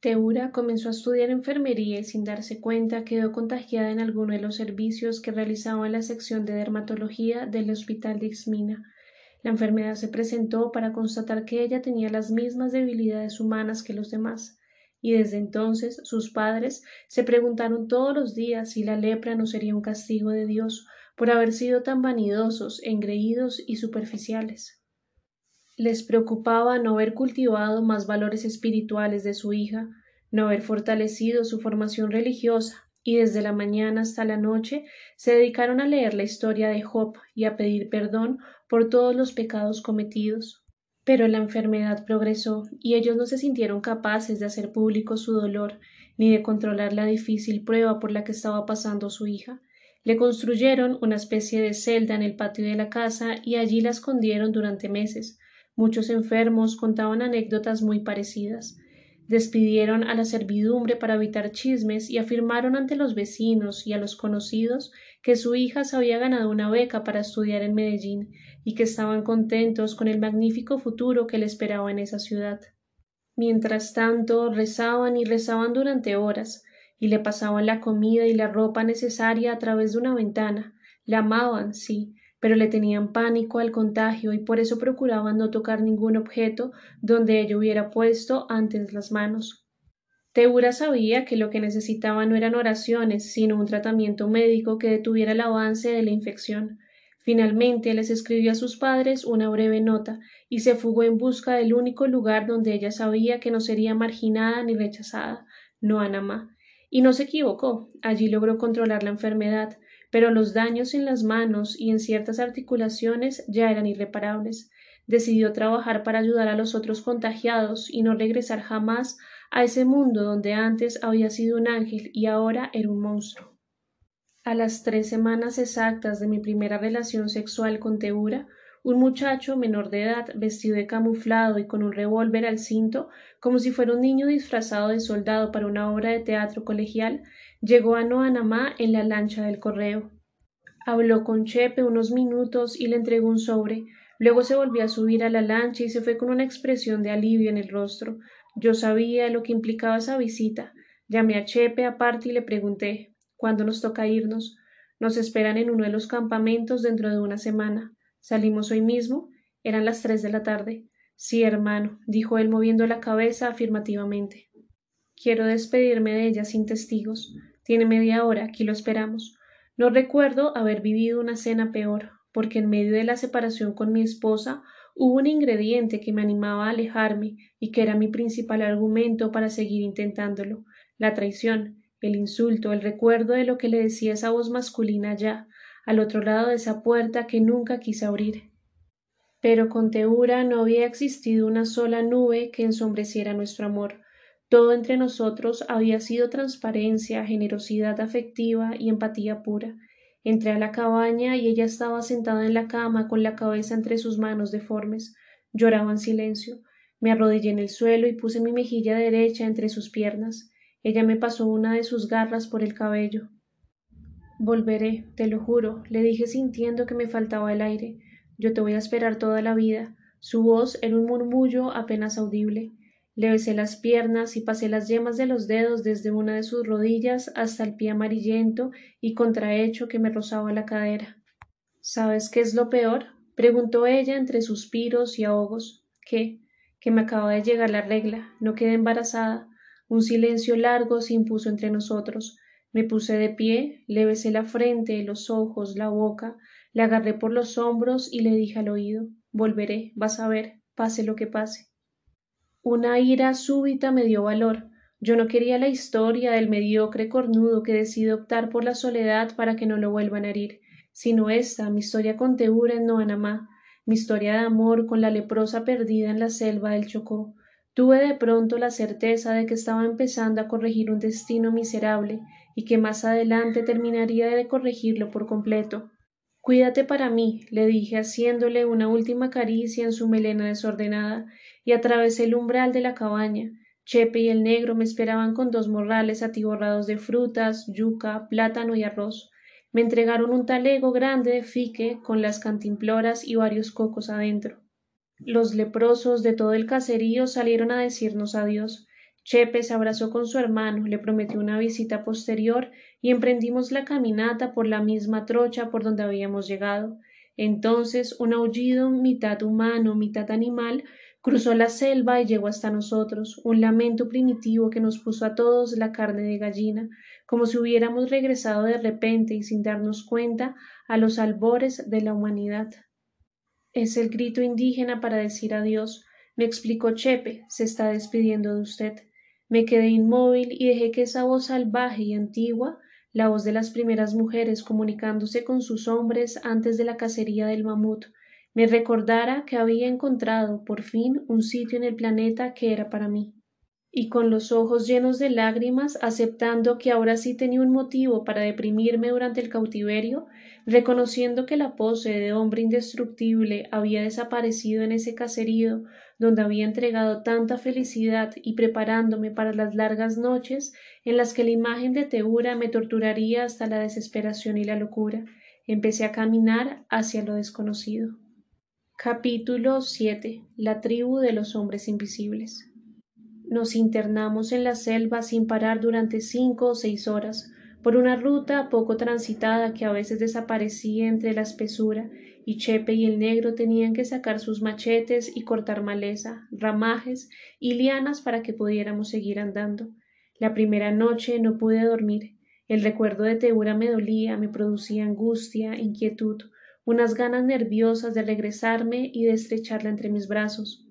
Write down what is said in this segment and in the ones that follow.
Teura comenzó a estudiar enfermería y sin darse cuenta quedó contagiada en alguno de los servicios que realizaba en la sección de dermatología del hospital de Ixmina. La enfermedad se presentó para constatar que ella tenía las mismas debilidades humanas que los demás, y desde entonces sus padres se preguntaron todos los días si la lepra no sería un castigo de Dios por haber sido tan vanidosos, engreídos y superficiales. Les preocupaba no haber cultivado más valores espirituales de su hija, no haber fortalecido su formación religiosa, y desde la mañana hasta la noche se dedicaron a leer la historia de Job y a pedir perdón por todos los pecados cometidos. Pero la enfermedad progresó y ellos no se sintieron capaces de hacer público su dolor ni de controlar la difícil prueba por la que estaba pasando su hija. Le construyeron una especie de celda en el patio de la casa y allí la escondieron durante meses. Muchos enfermos contaban anécdotas muy parecidas. Despidieron a la servidumbre para evitar chismes y afirmaron ante los vecinos y a los conocidos que su hija se había ganado una beca para estudiar en Medellín y que estaban contentos con el magnífico futuro que le esperaba en esa ciudad. Mientras tanto, rezaban y rezaban durante horas, y le pasaban la comida y la ropa necesaria a través de una ventana. La amaban, sí, pero le tenían pánico al contagio y por eso procuraban no tocar ningún objeto donde ella hubiera puesto antes las manos. Teura sabía que lo que necesitaba no eran oraciones, sino un tratamiento médico que detuviera el avance de la infección. Finalmente les escribió a sus padres una breve nota y se fugó en busca del único lugar donde ella sabía que no sería marginada ni rechazada, no Anamá. Y no se equivocó. Allí logró controlar la enfermedad, pero los daños en las manos y en ciertas articulaciones ya eran irreparables. Decidió trabajar para ayudar a los otros contagiados y no regresar jamás a ese mundo donde antes había sido un ángel y ahora era un monstruo. A las tres semanas exactas de mi primera relación sexual con Teura, un muchacho menor de edad, vestido de camuflado y con un revólver al cinto, como si fuera un niño disfrazado de soldado para una obra de teatro colegial, Llegó a Noanamá en la lancha del correo. Habló con Chepe unos minutos y le entregó un sobre. Luego se volvió a subir a la lancha y se fue con una expresión de alivio en el rostro. Yo sabía lo que implicaba esa visita. Llamé a Chepe aparte y le pregunté ¿Cuándo nos toca irnos? Nos esperan en uno de los campamentos dentro de una semana. ¿Salimos hoy mismo? Eran las tres de la tarde. Sí, hermano, dijo él moviendo la cabeza afirmativamente. Quiero despedirme de ella sin testigos. Tiene media hora, aquí lo esperamos. No recuerdo haber vivido una cena peor, porque en medio de la separación con mi esposa hubo un ingrediente que me animaba a alejarme y que era mi principal argumento para seguir intentándolo la traición, el insulto, el recuerdo de lo que le decía esa voz masculina ya, al otro lado de esa puerta que nunca quise abrir. Pero con Teura no había existido una sola nube que ensombreciera nuestro amor, todo entre nosotros había sido transparencia, generosidad afectiva y empatía pura. Entré a la cabaña y ella estaba sentada en la cama con la cabeza entre sus manos deformes. Lloraba en silencio. Me arrodillé en el suelo y puse mi mejilla derecha entre sus piernas. Ella me pasó una de sus garras por el cabello. Volveré, te lo juro, le dije sintiendo que me faltaba el aire. Yo te voy a esperar toda la vida. Su voz era un murmullo apenas audible. Le besé las piernas y pasé las yemas de los dedos desde una de sus rodillas hasta el pie amarillento y contrahecho que me rozaba la cadera. ¿Sabes qué es lo peor? preguntó ella entre suspiros y ahogos. ¿Qué? Que me acaba de llegar la regla. No quedé embarazada. Un silencio largo se impuso entre nosotros. Me puse de pie, le besé la frente, los ojos, la boca, le agarré por los hombros y le dije al oído Volveré, vas a ver, pase lo que pase. Una ira súbita me dio valor. Yo no quería la historia del mediocre cornudo que decide optar por la soledad para que no lo vuelvan a herir, sino esta, mi historia con Teura en Noanamá, mi historia de amor con la leprosa perdida en la selva del Chocó. Tuve de pronto la certeza de que estaba empezando a corregir un destino miserable y que más adelante terminaría de corregirlo por completo. Cuídate para mí, le dije haciéndole una última caricia en su melena desordenada y atravesé el umbral de la cabaña. Chepe y el negro me esperaban con dos morrales atiborrados de frutas, yuca, plátano y arroz. Me entregaron un talego grande de fique con las cantimploras y varios cocos adentro. Los leprosos de todo el caserío salieron a decirnos adiós. Chepe se abrazó con su hermano, le prometió una visita posterior y emprendimos la caminata por la misma trocha por donde habíamos llegado. Entonces un aullido mitad humano, mitad animal, cruzó la selva y llegó hasta nosotros, un lamento primitivo que nos puso a todos la carne de gallina, como si hubiéramos regresado de repente y sin darnos cuenta a los albores de la humanidad. Es el grito indígena para decir adiós, me explicó Chepe, se está despidiendo de usted. Me quedé inmóvil y dejé que esa voz salvaje y antigua, la voz de las primeras mujeres comunicándose con sus hombres antes de la cacería del mamut, me recordara que había encontrado por fin un sitio en el planeta que era para mí. Y con los ojos llenos de lágrimas, aceptando que ahora sí tenía un motivo para deprimirme durante el cautiverio, reconociendo que la pose de hombre indestructible había desaparecido en ese caserío donde había entregado tanta felicidad y preparándome para las largas noches en las que la imagen de Teura me torturaría hasta la desesperación y la locura, empecé a caminar hacia lo desconocido. Capítulo 7. La tribu de los hombres invisibles. Nos internamos en la selva sin parar durante cinco o seis horas, por una ruta poco transitada que a veces desaparecía entre la espesura y Chepe y el negro tenían que sacar sus machetes y cortar maleza, ramajes y lianas para que pudiéramos seguir andando. La primera noche no pude dormir. El recuerdo de Teura me dolía, me producía angustia, inquietud, unas ganas nerviosas de regresarme y de estrecharla entre mis brazos.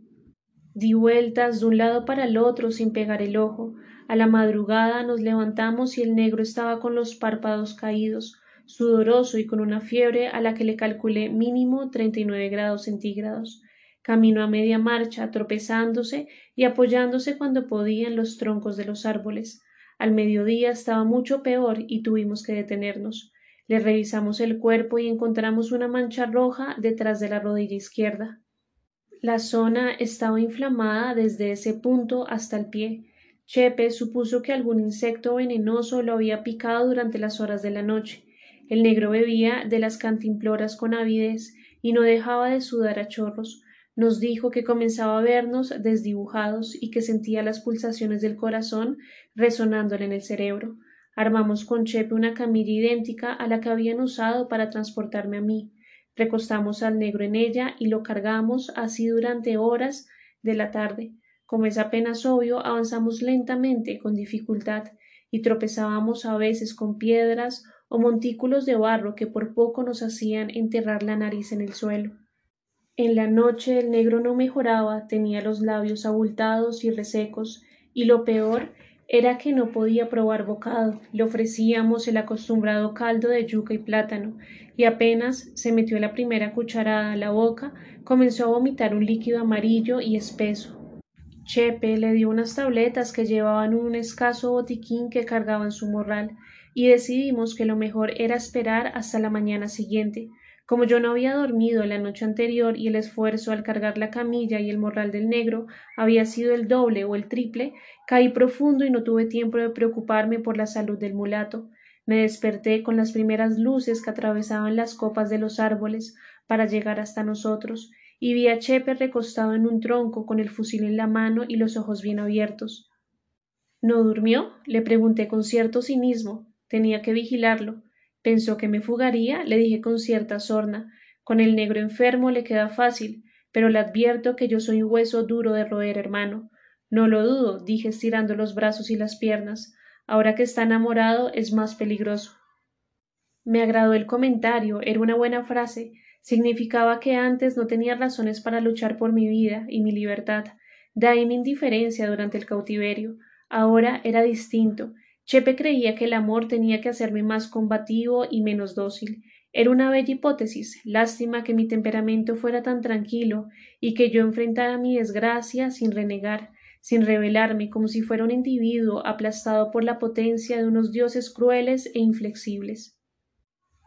Di vueltas de un lado para el otro sin pegar el ojo. A la madrugada nos levantamos y el negro estaba con los párpados caídos, sudoroso y con una fiebre a la que le calculé mínimo treinta y nueve grados centígrados. Caminó a media marcha, tropezándose y apoyándose cuando podía en los troncos de los árboles. Al mediodía estaba mucho peor y tuvimos que detenernos. Le revisamos el cuerpo y encontramos una mancha roja detrás de la rodilla izquierda. La zona estaba inflamada desde ese punto hasta el pie. Chepe supuso que algún insecto venenoso lo había picado durante las horas de la noche. El negro bebía de las cantimploras con avidez y no dejaba de sudar a chorros. Nos dijo que comenzaba a vernos desdibujados y que sentía las pulsaciones del corazón resonándole en el cerebro. Armamos con Chepe una camilla idéntica a la que habían usado para transportarme a mí. Recostamos al negro en ella y lo cargamos así durante horas de la tarde. Como es apenas obvio, avanzamos lentamente, con dificultad, y tropezábamos a veces con piedras o montículos de barro que por poco nos hacían enterrar la nariz en el suelo. En la noche el negro no mejoraba, tenía los labios abultados y resecos, y lo peor era que no podía probar bocado. Le ofrecíamos el acostumbrado caldo de yuca y plátano, y apenas se metió la primera cucharada a la boca, comenzó a vomitar un líquido amarillo y espeso. Chepe le dio unas tabletas que llevaban un escaso botiquín que cargaba en su morral, y decidimos que lo mejor era esperar hasta la mañana siguiente. Como yo no había dormido la noche anterior y el esfuerzo al cargar la camilla y el morral del negro había sido el doble o el triple, caí profundo y no tuve tiempo de preocuparme por la salud del mulato. Me desperté con las primeras luces que atravesaban las copas de los árboles para llegar hasta nosotros, y vi a Chepe recostado en un tronco con el fusil en la mano y los ojos bien abiertos. ¿No durmió? le pregunté con cierto cinismo. Tenía que vigilarlo. Pensó que me fugaría, le dije con cierta sorna. Con el negro enfermo le queda fácil, pero le advierto que yo soy hueso duro de roer, hermano. No lo dudo, dije estirando los brazos y las piernas. Ahora que está enamorado es más peligroso. Me agradó el comentario, era una buena frase. Significaba que antes no tenía razones para luchar por mi vida y mi libertad. De ahí mi indiferencia durante el cautiverio. Ahora era distinto, Chepe creía que el amor tenía que hacerme más combativo y menos dócil. Era una bella hipótesis. Lástima que mi temperamento fuera tan tranquilo y que yo enfrentara mi desgracia sin renegar, sin rebelarme, como si fuera un individuo aplastado por la potencia de unos dioses crueles e inflexibles.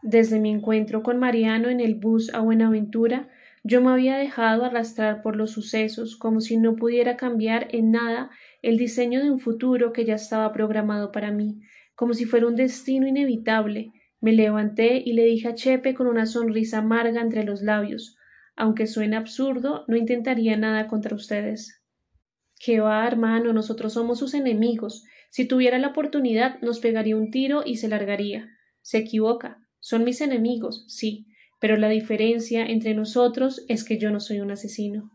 Desde mi encuentro con Mariano en el bus a Buenaventura, yo me había dejado arrastrar por los sucesos como si no pudiera cambiar en nada el diseño de un futuro que ya estaba programado para mí, como si fuera un destino inevitable. Me levanté y le dije a Chepe con una sonrisa amarga entre los labios aunque suene absurdo, no intentaría nada contra ustedes. Que va, hermano, nosotros somos sus enemigos. Si tuviera la oportunidad, nos pegaría un tiro y se largaría. Se equivoca. Son mis enemigos, sí, pero la diferencia entre nosotros es que yo no soy un asesino.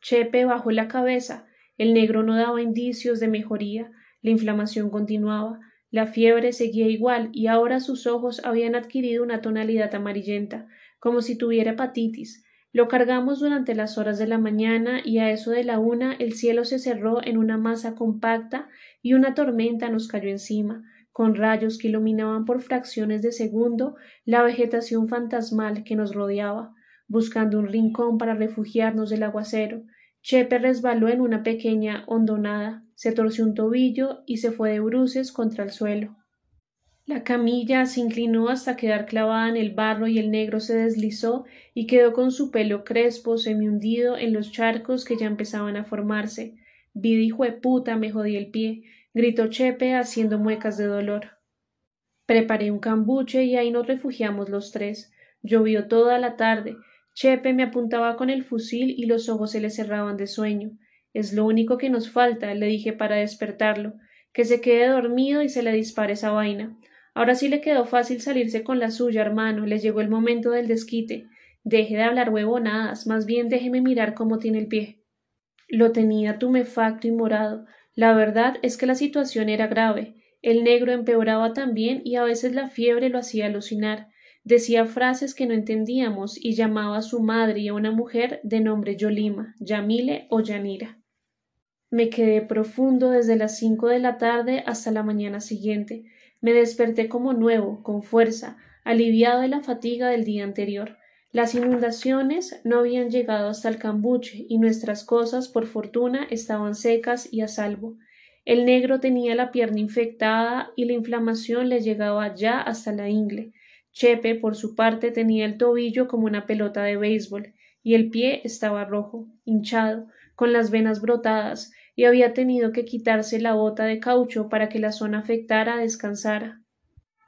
Chepe bajó la cabeza. El negro no daba indicios de mejoría. La inflamación continuaba. La fiebre seguía igual y ahora sus ojos habían adquirido una tonalidad amarillenta, como si tuviera hepatitis. Lo cargamos durante las horas de la mañana y a eso de la una el cielo se cerró en una masa compacta y una tormenta nos cayó encima, con rayos que iluminaban por fracciones de segundo la vegetación fantasmal que nos rodeaba. Buscando un rincón para refugiarnos del aguacero, Chepe resbaló en una pequeña hondonada, se torció un tobillo y se fue de bruces contra el suelo. La camilla se inclinó hasta quedar clavada en el barro y el negro se deslizó y quedó con su pelo crespo hundido en los charcos que ya empezaban a formarse. Vida puta me jodí el pie, gritó Chepe haciendo muecas de dolor. Preparé un cambuche y ahí nos refugiamos los tres. Llovió toda la tarde, Chepe me apuntaba con el fusil y los ojos se le cerraban de sueño. Es lo único que nos falta, le dije para despertarlo, que se quede dormido y se le dispare esa vaina. Ahora sí le quedó fácil salirse con la suya, hermano. Le llegó el momento del desquite. Deje de hablar huevonadas, más bien déjeme mirar cómo tiene el pie. Lo tenía tumefacto y morado. La verdad es que la situación era grave. El negro empeoraba también y a veces la fiebre lo hacía alucinar decía frases que no entendíamos y llamaba a su madre y a una mujer de nombre Yolima, Yamile o Yanira. Me quedé profundo desde las cinco de la tarde hasta la mañana siguiente. Me desperté como nuevo, con fuerza, aliviado de la fatiga del día anterior. Las inundaciones no habían llegado hasta el cambuche y nuestras cosas, por fortuna, estaban secas y a salvo. El negro tenía la pierna infectada y la inflamación le llegaba ya hasta la ingle. Chepe, por su parte, tenía el tobillo como una pelota de béisbol, y el pie estaba rojo, hinchado, con las venas brotadas, y había tenido que quitarse la bota de caucho para que la zona afectada descansara.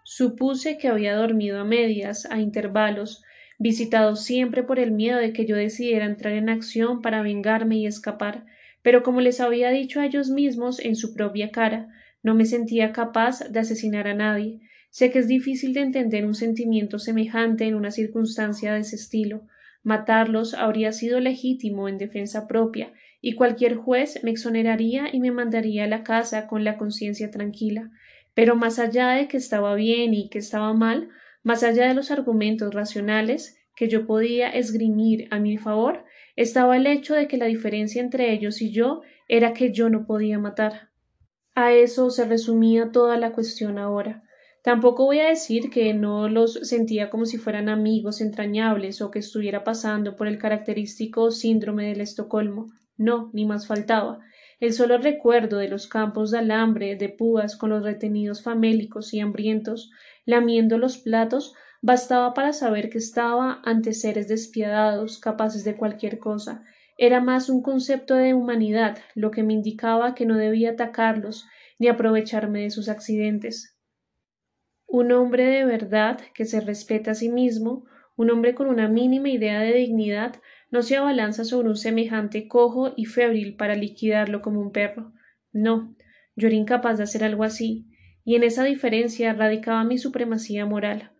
Supuse que había dormido a medias, a intervalos, visitado siempre por el miedo de que yo decidiera entrar en acción para vengarme y escapar, pero como les había dicho a ellos mismos en su propia cara, no me sentía capaz de asesinar a nadie, Sé que es difícil de entender un sentimiento semejante en una circunstancia de ese estilo. Matarlos habría sido legítimo en defensa propia, y cualquier juez me exoneraría y me mandaría a la casa con la conciencia tranquila. Pero más allá de que estaba bien y que estaba mal, más allá de los argumentos racionales que yo podía esgrimir a mi favor, estaba el hecho de que la diferencia entre ellos y yo era que yo no podía matar. A eso se resumía toda la cuestión ahora. Tampoco voy a decir que no los sentía como si fueran amigos entrañables o que estuviera pasando por el característico síndrome del Estocolmo. No, ni más faltaba. El solo recuerdo de los campos de alambre, de púas, con los retenidos famélicos y hambrientos, lamiendo los platos, bastaba para saber que estaba ante seres despiadados, capaces de cualquier cosa. Era más un concepto de humanidad, lo que me indicaba que no debía atacarlos ni aprovecharme de sus accidentes. Un hombre de verdad que se respeta a sí mismo, un hombre con una mínima idea de dignidad, no se abalanza sobre un semejante cojo y febril para liquidarlo como un perro. No, yo era incapaz de hacer algo así, y en esa diferencia radicaba mi supremacía moral.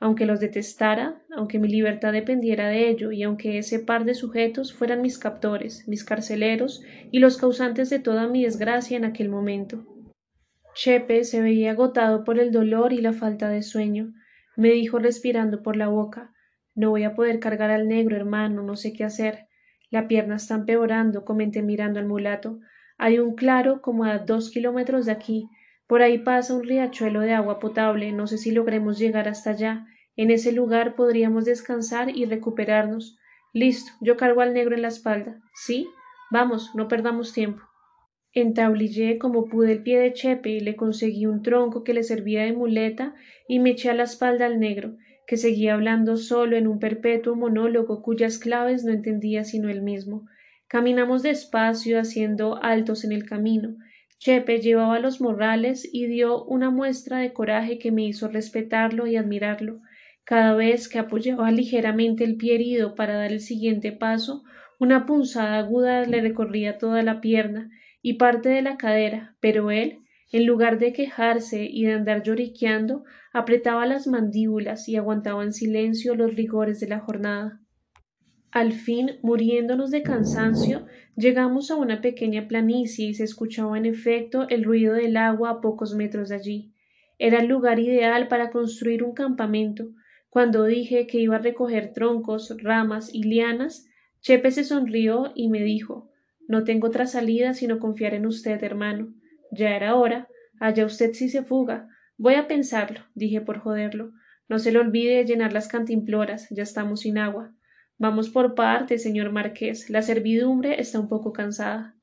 Aunque los detestara, aunque mi libertad dependiera de ello, y aunque ese par de sujetos fueran mis captores, mis carceleros y los causantes de toda mi desgracia en aquel momento. Chepe se veía agotado por el dolor y la falta de sueño. Me dijo respirando por la boca No voy a poder cargar al negro, hermano, no sé qué hacer. La pierna está empeorando, comenté mirando al mulato. Hay un claro como a dos kilómetros de aquí. Por ahí pasa un riachuelo de agua potable. No sé si logremos llegar hasta allá. En ese lugar podríamos descansar y recuperarnos. Listo, yo cargo al negro en la espalda. ¿Sí? Vamos, no perdamos tiempo. Entablillé como pude el pie de Chepe le conseguí un tronco que le servía de muleta y me eché a la espalda al negro, que seguía hablando solo en un perpetuo monólogo cuyas claves no entendía sino él mismo. Caminamos despacio, haciendo altos en el camino. Chepe llevaba los morrales y dio una muestra de coraje que me hizo respetarlo y admirarlo. Cada vez que apoyaba ligeramente el pie herido para dar el siguiente paso, Una punzada aguda le recorría toda la pierna y parte de la cadera, pero él, en lugar de quejarse y de andar lloriqueando, apretaba las mandíbulas y aguantaba en silencio los rigores de la jornada. Al fin, muriéndonos de cansancio, llegamos a una pequeña planicie y se escuchaba en efecto el ruido del agua a pocos metros de allí. Era el lugar ideal para construir un campamento. Cuando dije que iba a recoger troncos, ramas y lianas, Chepe se sonrió y me dijo No tengo otra salida sino confiar en usted, hermano. Ya era hora. Allá usted sí se fuga. Voy a pensarlo, dije por joderlo. No se le olvide llenar las cantimploras, ya estamos sin agua. Vamos por parte, señor marqués. La servidumbre está un poco cansada.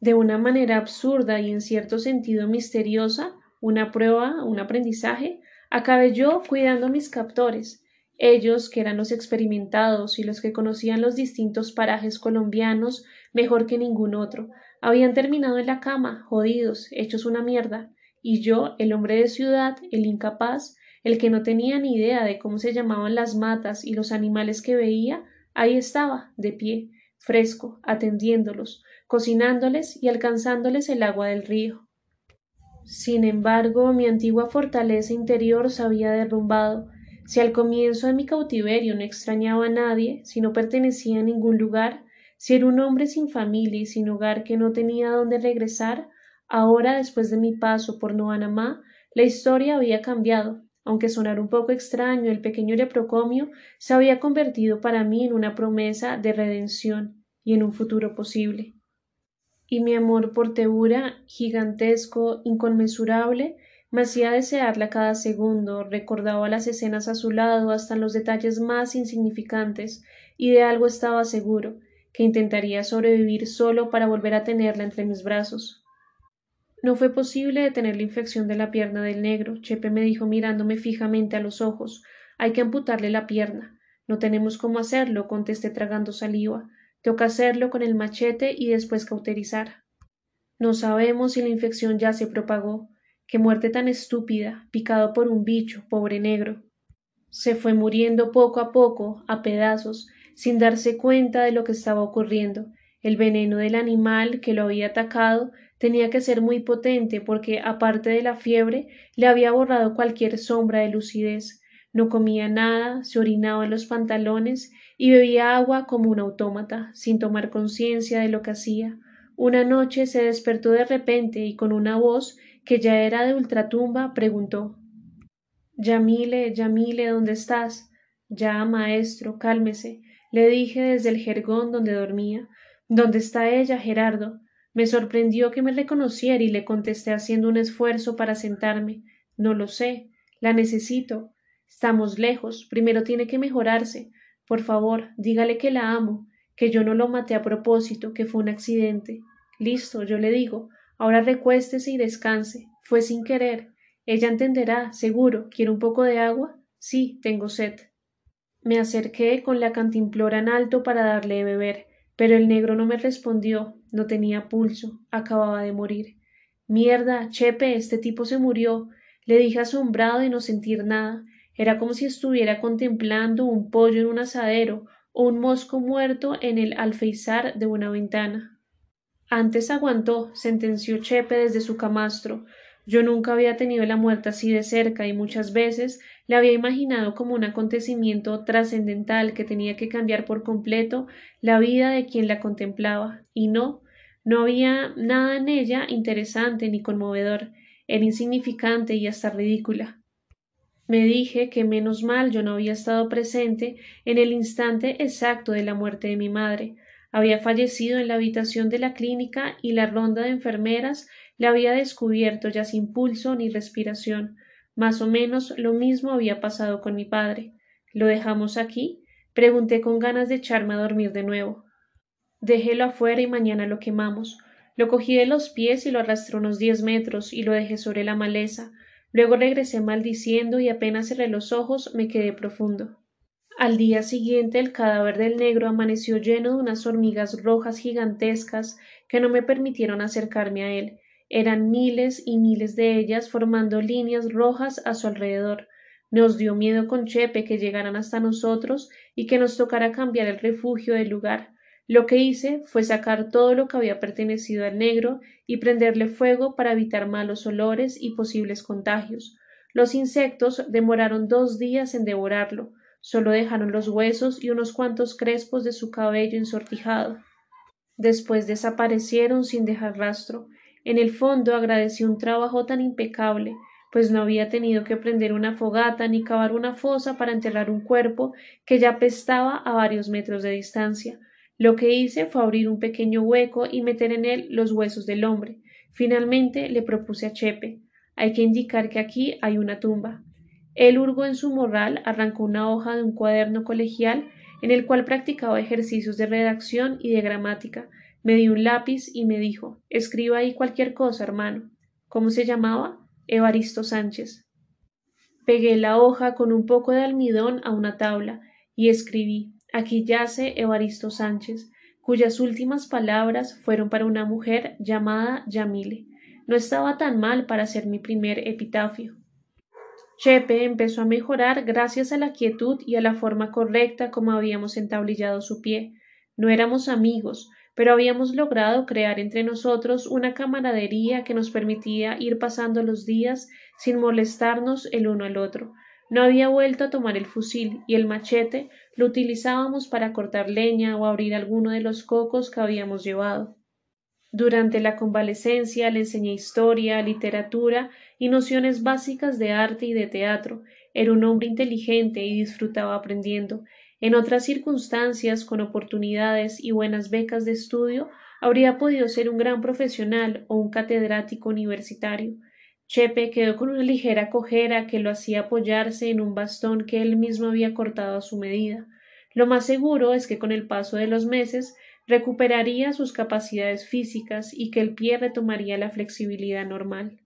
De una manera absurda y en cierto sentido misteriosa, una prueba, un aprendizaje, acabé yo cuidando a mis captores, ellos, que eran los experimentados y los que conocían los distintos parajes colombianos mejor que ningún otro, habían terminado en la cama, jodidos, hechos una mierda, y yo, el hombre de ciudad, el incapaz, el que no tenía ni idea de cómo se llamaban las matas y los animales que veía, ahí estaba, de pie, fresco, atendiéndolos, cocinándoles y alcanzándoles el agua del río. Sin embargo, mi antigua fortaleza interior se había derrumbado, si al comienzo de mi cautiverio no extrañaba a nadie, si no pertenecía a ningún lugar, si era un hombre sin familia y sin hogar que no tenía a dónde regresar, ahora, después de mi paso por Noanamá, la historia había cambiado. Aunque sonara un poco extraño, el pequeño leprocomio se había convertido para mí en una promesa de redención y en un futuro posible. Y mi amor por Teura, gigantesco, inconmensurable, me hacía desearla cada segundo, recordaba las escenas a su lado hasta en los detalles más insignificantes, y de algo estaba seguro, que intentaría sobrevivir solo para volver a tenerla entre mis brazos. No fue posible detener la infección de la pierna del negro. Chepe me dijo mirándome fijamente a los ojos. Hay que amputarle la pierna. No tenemos cómo hacerlo, contesté tragando saliva. Toca hacerlo con el machete y después cauterizar. No sabemos si la infección ya se propagó. Qué muerte tan estúpida, picado por un bicho, pobre negro. Se fue muriendo poco a poco, a pedazos, sin darse cuenta de lo que estaba ocurriendo. El veneno del animal que lo había atacado tenía que ser muy potente porque, aparte de la fiebre, le había borrado cualquier sombra de lucidez. No comía nada, se orinaba en los pantalones y bebía agua como un autómata, sin tomar conciencia de lo que hacía. Una noche se despertó de repente y con una voz que ya era de ultratumba, preguntó Yamile, Yamile, ¿dónde estás? Ya, maestro, cálmese, le dije desde el jergón donde dormía. ¿Dónde está ella, Gerardo? Me sorprendió que me reconociera y le contesté haciendo un esfuerzo para sentarme. No lo sé. La necesito. Estamos lejos. Primero tiene que mejorarse. Por favor, dígale que la amo, que yo no lo maté a propósito, que fue un accidente. Listo, yo le digo. Ahora recuéstese y descanse. Fue sin querer. Ella entenderá, seguro. ¿Quiere un poco de agua? Sí, tengo sed. Me acerqué con la cantimplora en alto para darle de beber, pero el negro no me respondió, no tenía pulso, acababa de morir. Mierda, Chepe, este tipo se murió, le dije asombrado de no sentir nada. Era como si estuviera contemplando un pollo en un asadero o un mosco muerto en el alfeizar de una ventana. Antes aguantó, sentenció Chepe desde su camastro. Yo nunca había tenido la muerte así de cerca y muchas veces la había imaginado como un acontecimiento trascendental que tenía que cambiar por completo la vida de quien la contemplaba. Y no, no había nada en ella interesante ni conmovedor, era insignificante y hasta ridícula. Me dije que menos mal yo no había estado presente en el instante exacto de la muerte de mi madre, había fallecido en la habitación de la clínica y la ronda de enfermeras le había descubierto ya sin pulso ni respiración. Más o menos lo mismo había pasado con mi padre. ¿Lo dejamos aquí? Pregunté con ganas de echarme a dormir de nuevo. Déjelo afuera y mañana lo quemamos. Lo cogí de los pies y lo arrastré unos diez metros y lo dejé sobre la maleza. Luego regresé maldiciendo y apenas cerré los ojos me quedé profundo. Al día siguiente el cadáver del negro amaneció lleno de unas hormigas rojas gigantescas que no me permitieron acercarme a él. Eran miles y miles de ellas formando líneas rojas a su alrededor. Nos dio miedo con Chepe que llegaran hasta nosotros y que nos tocara cambiar el refugio del lugar. Lo que hice fue sacar todo lo que había pertenecido al negro y prenderle fuego para evitar malos olores y posibles contagios. Los insectos demoraron dos días en devorarlo, solo dejaron los huesos y unos cuantos crespos de su cabello ensortijado. Después desaparecieron sin dejar rastro. En el fondo agradecí un trabajo tan impecable, pues no había tenido que prender una fogata ni cavar una fosa para enterrar un cuerpo que ya pestaba a varios metros de distancia. Lo que hice fue abrir un pequeño hueco y meter en él los huesos del hombre. Finalmente le propuse a Chepe hay que indicar que aquí hay una tumba. Él hurgó en su morral, arrancó una hoja de un cuaderno colegial en el cual practicaba ejercicios de redacción y de gramática. Me dio un lápiz y me dijo Escriba ahí cualquier cosa, hermano. ¿Cómo se llamaba? Evaristo Sánchez. Pegué la hoja con un poco de almidón a una tabla y escribí Aquí yace Evaristo Sánchez, cuyas últimas palabras fueron para una mujer llamada Yamile. No estaba tan mal para ser mi primer epitafio. Chepe empezó a mejorar gracias a la quietud y a la forma correcta como habíamos entablillado su pie. No éramos amigos, pero habíamos logrado crear entre nosotros una camaradería que nos permitía ir pasando los días sin molestarnos el uno al otro. No había vuelto a tomar el fusil y el machete lo utilizábamos para cortar leña o abrir alguno de los cocos que habíamos llevado. Durante la convalecencia le enseñé historia, literatura y nociones básicas de arte y de teatro. Era un hombre inteligente y disfrutaba aprendiendo. En otras circunstancias, con oportunidades y buenas becas de estudio, habría podido ser un gran profesional o un catedrático universitario. Chepe quedó con una ligera cojera que lo hacía apoyarse en un bastón que él mismo había cortado a su medida. Lo más seguro es que con el paso de los meses recuperaría sus capacidades físicas y que el pie retomaría la flexibilidad normal.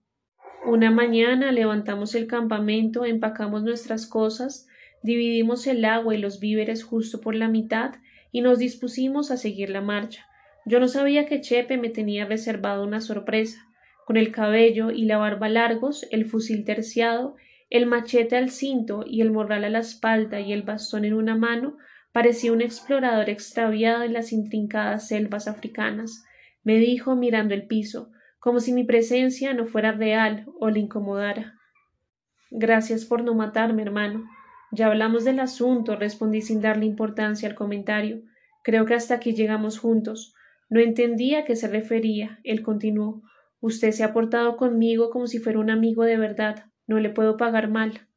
Una mañana levantamos el campamento, empacamos nuestras cosas, dividimos el agua y los víveres justo por la mitad y nos dispusimos a seguir la marcha. Yo no sabía que Chepe me tenía reservado una sorpresa. Con el cabello y la barba largos, el fusil terciado, el machete al cinto y el morral a la espalda y el bastón en una mano, Parecía un explorador extraviado en las intrincadas selvas africanas. Me dijo mirando el piso, como si mi presencia no fuera real o le incomodara. Gracias por no matarme, hermano. Ya hablamos del asunto, respondí sin darle importancia al comentario. Creo que hasta aquí llegamos juntos. No entendía a qué se refería. Él continuó. Usted se ha portado conmigo como si fuera un amigo de verdad. No le puedo pagar mal.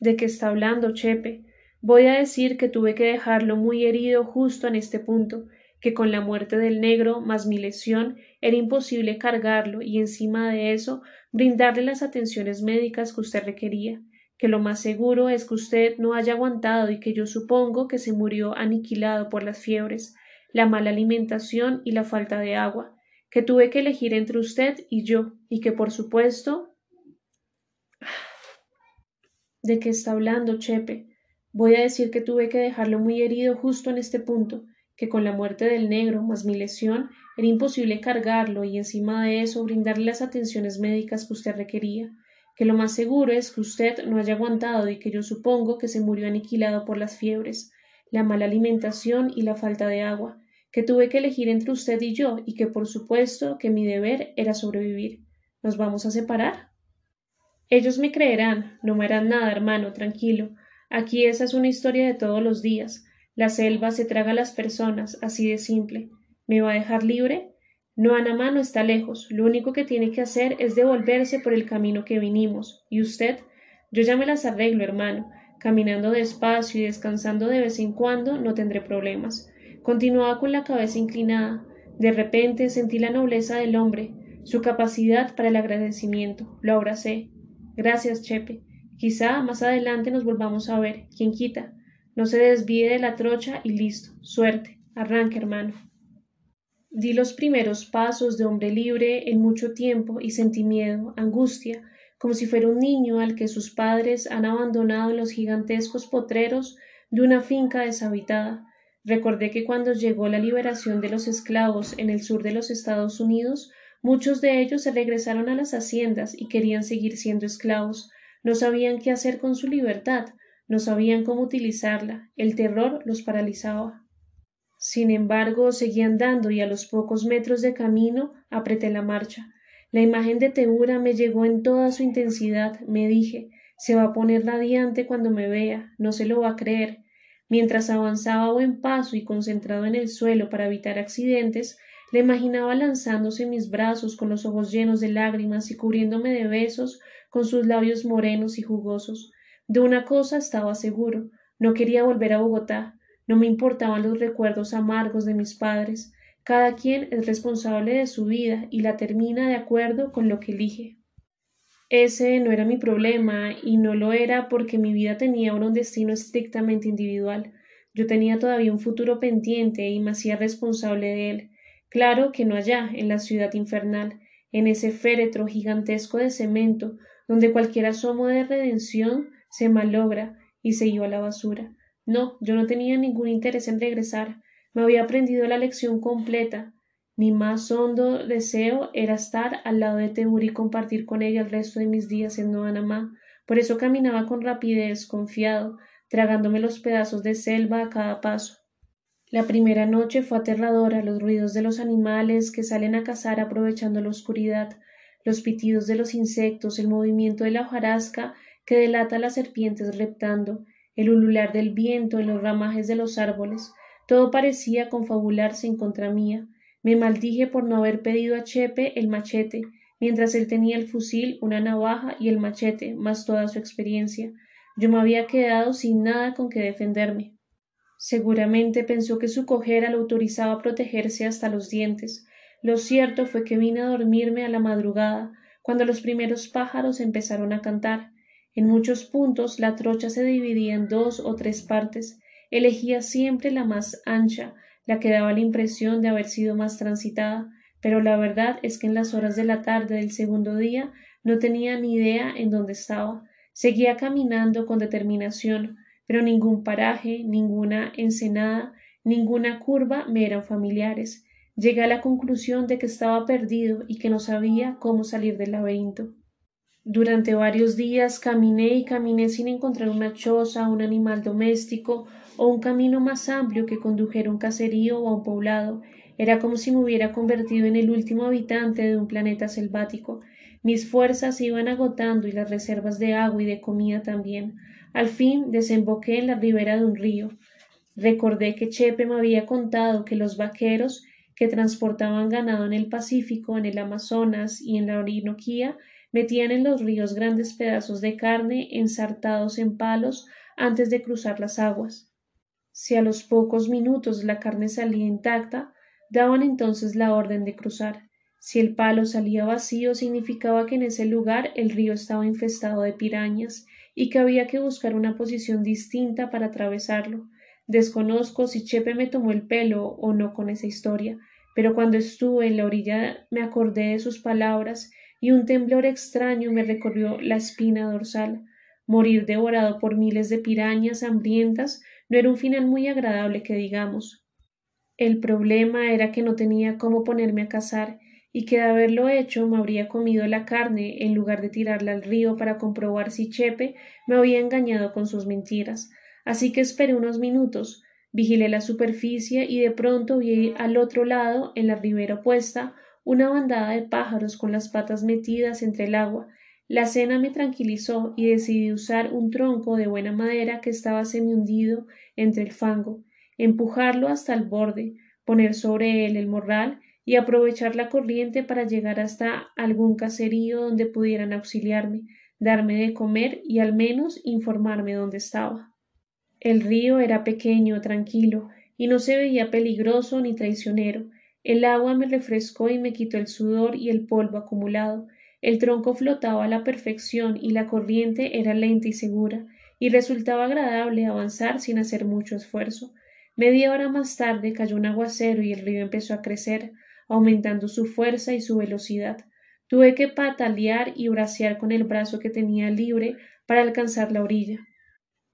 ¿De qué está hablando, Chepe? Voy a decir que tuve que dejarlo muy herido justo en este punto, que con la muerte del negro más mi lesión era imposible cargarlo y encima de eso brindarle las atenciones médicas que usted requería, que lo más seguro es que usted no haya aguantado y que yo supongo que se murió aniquilado por las fiebres, la mala alimentación y la falta de agua, que tuve que elegir entre usted y yo, y que por supuesto. ¿De qué está hablando, Chepe? Voy a decir que tuve que dejarlo muy herido justo en este punto, que con la muerte del negro más mi lesión era imposible cargarlo y encima de eso brindarle las atenciones médicas que usted requería, que lo más seguro es que usted no haya aguantado y que yo supongo que se murió aniquilado por las fiebres, la mala alimentación y la falta de agua, que tuve que elegir entre usted y yo y que por supuesto que mi deber era sobrevivir. ¿Nos vamos a separar? Ellos me creerán, no me harán nada, hermano, tranquilo. Aquí esa es una historia de todos los días. La selva se traga a las personas, así de simple. ¿Me va a dejar libre? No, Anamá no está lejos. Lo único que tiene que hacer es devolverse por el camino que vinimos. ¿Y usted? Yo ya me las arreglo, hermano. Caminando despacio y descansando de vez en cuando no tendré problemas. Continuaba con la cabeza inclinada. De repente sentí la nobleza del hombre, su capacidad para el agradecimiento. Lo abracé. Gracias, Chepe. Quizá más adelante nos volvamos a ver. ¿Quién quita? No se desvíe de la trocha y listo. Suerte. Arranque, hermano. Di los primeros pasos de hombre libre en mucho tiempo y sentí miedo, angustia, como si fuera un niño al que sus padres han abandonado en los gigantescos potreros de una finca deshabitada. Recordé que cuando llegó la liberación de los esclavos en el sur de los Estados Unidos, muchos de ellos se regresaron a las haciendas y querían seguir siendo esclavos, no sabían qué hacer con su libertad, no sabían cómo utilizarla, el terror los paralizaba. Sin embargo, seguí andando y a los pocos metros de camino apreté la marcha. La imagen de Teura me llegó en toda su intensidad. Me dije, se va a poner radiante cuando me vea, no se lo va a creer. Mientras avanzaba a buen paso y concentrado en el suelo para evitar accidentes, le imaginaba lanzándose en mis brazos con los ojos llenos de lágrimas y cubriéndome de besos con sus labios morenos y jugosos. De una cosa estaba seguro, no quería volver a Bogotá, no me importaban los recuerdos amargos de mis padres, cada quien es responsable de su vida y la termina de acuerdo con lo que elige. Ese no era mi problema y no lo era porque mi vida tenía ahora un destino estrictamente individual. Yo tenía todavía un futuro pendiente y me hacía responsable de él. Claro que no allá, en la ciudad infernal, en ese féretro gigantesco de cemento, donde cualquier asomo de redención se malogra y se iba a la basura. No, yo no tenía ningún interés en regresar. Me había aprendido la lección completa. Mi más hondo deseo era estar al lado de Temur y compartir con ella el resto de mis días en Noanamá. Por eso caminaba con rapidez, confiado, tragándome los pedazos de selva a cada paso. La primera noche fue aterradora, los ruidos de los animales que salen a cazar aprovechando la oscuridad, los pitidos de los insectos, el movimiento de la hojarasca que delata a las serpientes reptando, el ulular del viento en los ramajes de los árboles, todo parecía confabularse en contra mía. Me maldije por no haber pedido a Chepe el machete, mientras él tenía el fusil, una navaja y el machete, más toda su experiencia. Yo me había quedado sin nada con que defenderme. Seguramente pensó que su cojera lo autorizaba a protegerse hasta los dientes. Lo cierto fue que vine a dormirme a la madrugada, cuando los primeros pájaros empezaron a cantar. En muchos puntos la trocha se dividía en dos o tres partes. Elegía siempre la más ancha, la que daba la impresión de haber sido más transitada, pero la verdad es que en las horas de la tarde del segundo día no tenía ni idea en dónde estaba. Seguía caminando con determinación, pero ningún paraje, ninguna ensenada, ninguna curva me eran familiares. Llegué a la conclusión de que estaba perdido y que no sabía cómo salir del laberinto. Durante varios días caminé y caminé sin encontrar una choza, un animal doméstico o un camino más amplio que condujera a un caserío o a un poblado. Era como si me hubiera convertido en el último habitante de un planeta selvático. Mis fuerzas se iban agotando y las reservas de agua y de comida también. Al fin desemboqué en la ribera de un río. Recordé que Chepe me había contado que los vaqueros que transportaban ganado en el Pacífico, en el Amazonas y en la Orinoquía metían en los ríos grandes pedazos de carne ensartados en palos antes de cruzar las aguas. Si a los pocos minutos la carne salía intacta, daban entonces la orden de cruzar. Si el palo salía vacío, significaba que en ese lugar el río estaba infestado de pirañas y que había que buscar una posición distinta para atravesarlo. Desconozco si Chepe me tomó el pelo o no con esa historia, pero cuando estuve en la orilla me acordé de sus palabras y un temblor extraño me recorrió la espina dorsal. Morir devorado por miles de pirañas hambrientas no era un final muy agradable que digamos. El problema era que no tenía cómo ponerme a cazar y que de haberlo hecho me habría comido la carne en lugar de tirarla al río para comprobar si Chepe me había engañado con sus mentiras. Así que esperé unos minutos, vigilé la superficie y de pronto vi al otro lado, en la ribera opuesta, una bandada de pájaros con las patas metidas entre el agua. La cena me tranquilizó y decidí usar un tronco de buena madera que estaba semi hundido entre el fango, empujarlo hasta el borde, poner sobre él el morral y aprovechar la corriente para llegar hasta algún caserío donde pudieran auxiliarme, darme de comer y al menos informarme dónde estaba. El río era pequeño, tranquilo, y no se veía peligroso ni traicionero, el agua me refrescó y me quitó el sudor y el polvo acumulado. El tronco flotaba a la perfección y la corriente era lenta y segura, y resultaba agradable avanzar sin hacer mucho esfuerzo. Media hora más tarde cayó un aguacero y el río empezó a crecer, aumentando su fuerza y su velocidad. Tuve que patalear y bracear con el brazo que tenía libre para alcanzar la orilla.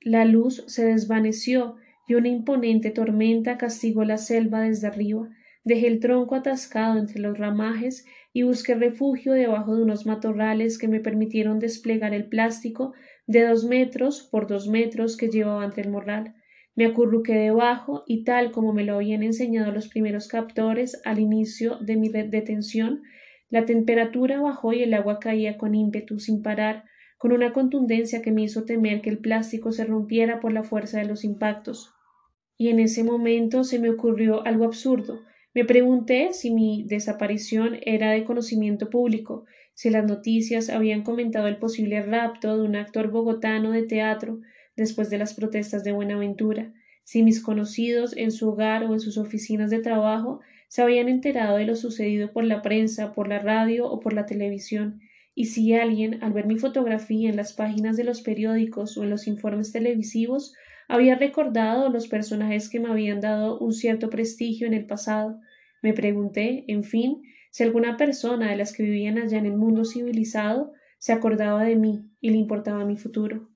La luz se desvaneció y una imponente tormenta castigó la selva desde arriba. Dejé el tronco atascado entre los ramajes y busqué refugio debajo de unos matorrales que me permitieron desplegar el plástico de dos metros por dos metros que llevaba entre el morral. Me acurruqué debajo y tal como me lo habían enseñado los primeros captores al inicio de mi detención, la temperatura bajó y el agua caía con ímpetu sin parar, con una contundencia que me hizo temer que el plástico se rompiera por la fuerza de los impactos. Y en ese momento se me ocurrió algo absurdo. Me pregunté si mi desaparición era de conocimiento público, si las noticias habían comentado el posible rapto de un actor bogotano de teatro después de las protestas de Buenaventura, si mis conocidos en su hogar o en sus oficinas de trabajo se habían enterado de lo sucedido por la prensa, por la radio o por la televisión, y si alguien, al ver mi fotografía en las páginas de los periódicos o en los informes televisivos, había recordado los personajes que me habían dado un cierto prestigio en el pasado. Me pregunté, en fin, si alguna persona de las que vivían allá en el mundo civilizado se acordaba de mí y le importaba mi futuro.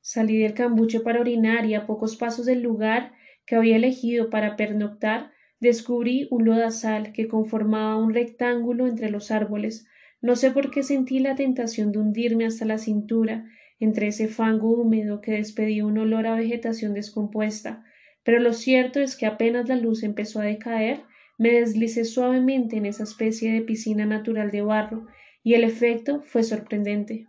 Salí del cambuche para orinar y a pocos pasos del lugar que había elegido para pernoctar descubrí un lodazal que conformaba un rectángulo entre los árboles. No sé por qué sentí la tentación de hundirme hasta la cintura entre ese fango húmedo que despedía un olor a vegetación descompuesta, pero lo cierto es que apenas la luz empezó a decaer, me deslicé suavemente en esa especie de piscina natural de barro, y el efecto fue sorprendente.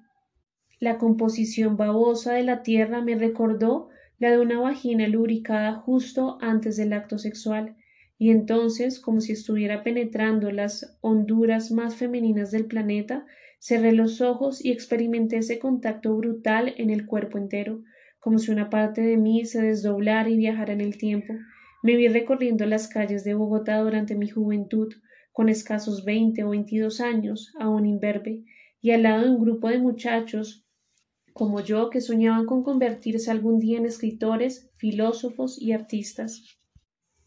La composición babosa de la tierra me recordó la de una vagina lubricada justo antes del acto sexual, y entonces, como si estuviera penetrando las honduras más femeninas del planeta, cerré los ojos y experimenté ese contacto brutal en el cuerpo entero, como si una parte de mí se desdoblara y viajara en el tiempo. Me vi recorriendo las calles de Bogotá durante mi juventud, con escasos veinte o veintidós años, aún imberbe, y al lado de un grupo de muchachos como yo que soñaban con convertirse algún día en escritores, filósofos y artistas.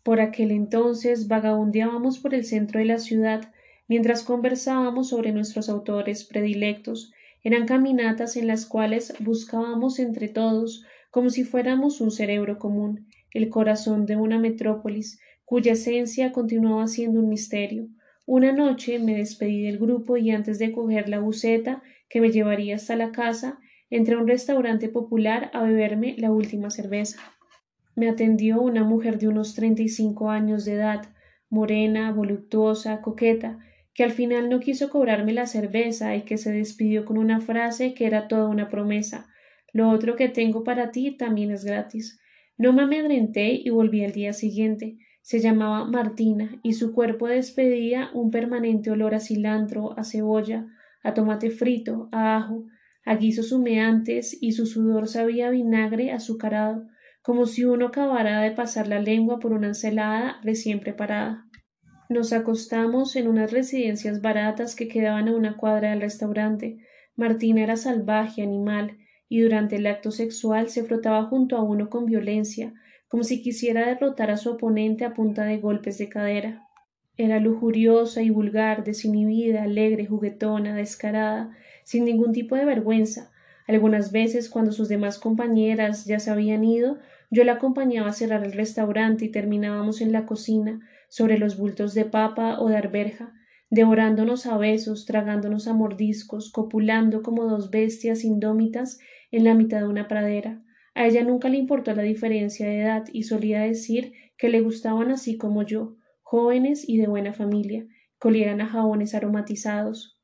Por aquel entonces vagabundeábamos por el centro de la ciudad mientras conversábamos sobre nuestros autores predilectos. Eran caminatas en las cuales buscábamos entre todos, como si fuéramos un cerebro común, el corazón de una metrópolis, cuya esencia continuaba siendo un misterio. Una noche me despedí del grupo y antes de coger la buceta que me llevaría hasta la casa, entré a un restaurante popular a beberme la última cerveza. Me atendió una mujer de unos treinta y cinco años de edad, morena, voluptuosa, coqueta, que al final no quiso cobrarme la cerveza y que se despidió con una frase que era toda una promesa. Lo otro que tengo para ti también es gratis. No me amedrenté y volví al día siguiente. Se llamaba Martina y su cuerpo despedía un permanente olor a cilantro, a cebolla, a tomate frito, a ajo, a guisos humeantes y su sudor sabía vinagre azucarado como si uno acabara de pasar la lengua por una ensalada recién preparada. Nos acostamos en unas residencias baratas que quedaban a una cuadra del restaurante. Martina era salvaje, animal, y durante el acto sexual se frotaba junto a uno con violencia, como si quisiera derrotar a su oponente a punta de golpes de cadera. Era lujuriosa y vulgar, desinhibida, alegre, juguetona, descarada, sin ningún tipo de vergüenza. Algunas veces, cuando sus demás compañeras ya se habían ido, yo la acompañaba a cerrar el restaurante y terminábamos en la cocina, sobre los bultos de papa o de arberja, devorándonos a besos, tragándonos a mordiscos, copulando como dos bestias indómitas en la mitad de una pradera. A ella nunca le importó la diferencia de edad y solía decir que le gustaban así como yo, jóvenes y de buena familia, que olieran a jabones aromatizados.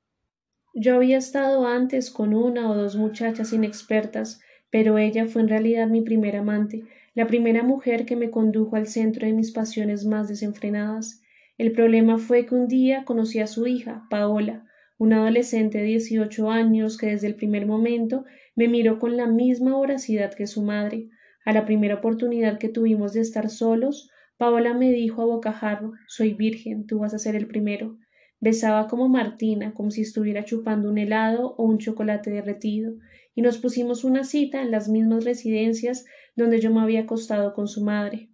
Yo había estado antes con una o dos muchachas inexpertas, pero ella fue en realidad mi primer amante, la primera mujer que me condujo al centro de mis pasiones más desenfrenadas. El problema fue que un día conocí a su hija, Paola, una adolescente de dieciocho años que desde el primer momento me miró con la misma voracidad que su madre. A la primera oportunidad que tuvimos de estar solos, Paola me dijo a bocajarro Soy virgen, tú vas a ser el primero. Besaba como Martina, como si estuviera chupando un helado o un chocolate derretido, y nos pusimos una cita en las mismas residencias donde yo me había acostado con su madre.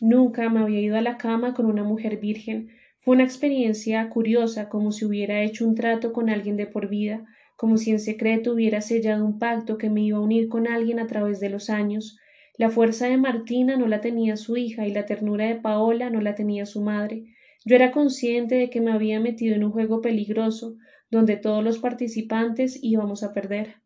Nunca me había ido a la cama con una mujer virgen. Fue una experiencia curiosa, como si hubiera hecho un trato con alguien de por vida, como si en secreto hubiera sellado un pacto que me iba a unir con alguien a través de los años. La fuerza de Martina no la tenía su hija y la ternura de Paola no la tenía su madre. Yo era consciente de que me había metido en un juego peligroso, donde todos los participantes íbamos a perder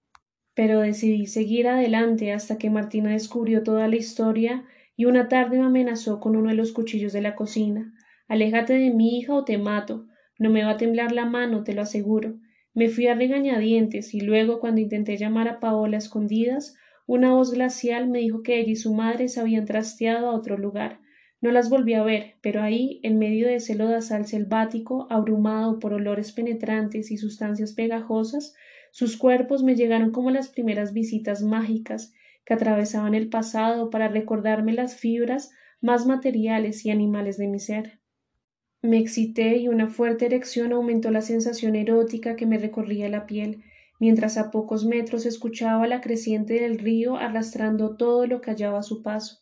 pero decidí seguir adelante hasta que Martina descubrió toda la historia y una tarde me amenazó con uno de los cuchillos de la cocina. Aléjate de mi hija o te mato. No me va a temblar la mano, te lo aseguro. Me fui a regañadientes y luego, cuando intenté llamar a Paola a escondidas, una voz glacial me dijo que ella y su madre se habían trasteado a otro lugar. No las volví a ver, pero ahí, en medio de ese lodazal selvático, abrumado por olores penetrantes y sustancias pegajosas, sus cuerpos me llegaron como las primeras visitas mágicas que atravesaban el pasado para recordarme las fibras más materiales y animales de mi ser. Me excité y una fuerte erección aumentó la sensación erótica que me recorría la piel, mientras a pocos metros escuchaba la creciente del río arrastrando todo lo que hallaba a su paso.